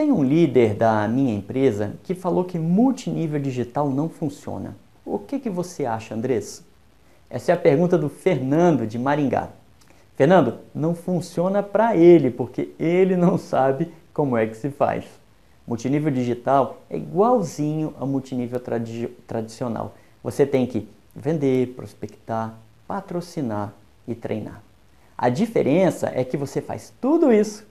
Tem um líder da minha empresa que falou que multinível digital não funciona. O que, que você acha, Andressa? Essa é a pergunta do Fernando de Maringá. Fernando, não funciona para ele, porque ele não sabe como é que se faz. Multinível digital é igualzinho ao multinível tradi tradicional. Você tem que vender, prospectar, patrocinar e treinar. A diferença é que você faz tudo isso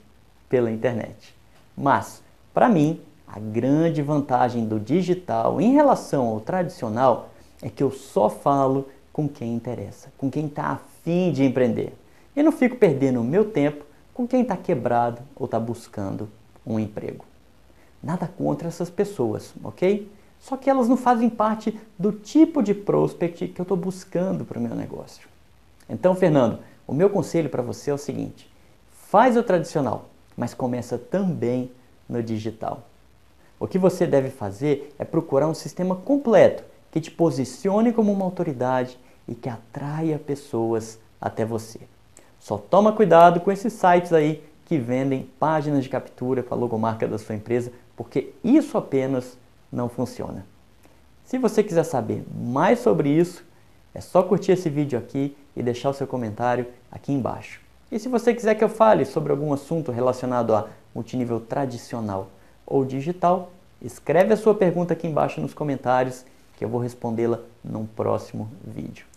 pela internet. Mas, para mim, a grande vantagem do digital em relação ao tradicional é que eu só falo com quem interessa, com quem está afim de empreender. E não fico perdendo o meu tempo com quem está quebrado ou está buscando um emprego. Nada contra essas pessoas, ok? Só que elas não fazem parte do tipo de prospect que eu estou buscando para o meu negócio. Então, Fernando, o meu conselho para você é o seguinte: faz o tradicional, mas começa também no digital. O que você deve fazer é procurar um sistema completo que te posicione como uma autoridade e que atraia pessoas até você. Só toma cuidado com esses sites aí que vendem páginas de captura com a logomarca da sua empresa, porque isso apenas não funciona. Se você quiser saber mais sobre isso, é só curtir esse vídeo aqui e deixar o seu comentário aqui embaixo. E se você quiser que eu fale sobre algum assunto relacionado a multinível tradicional ou digital, escreve a sua pergunta aqui embaixo nos comentários que eu vou respondê-la num próximo vídeo.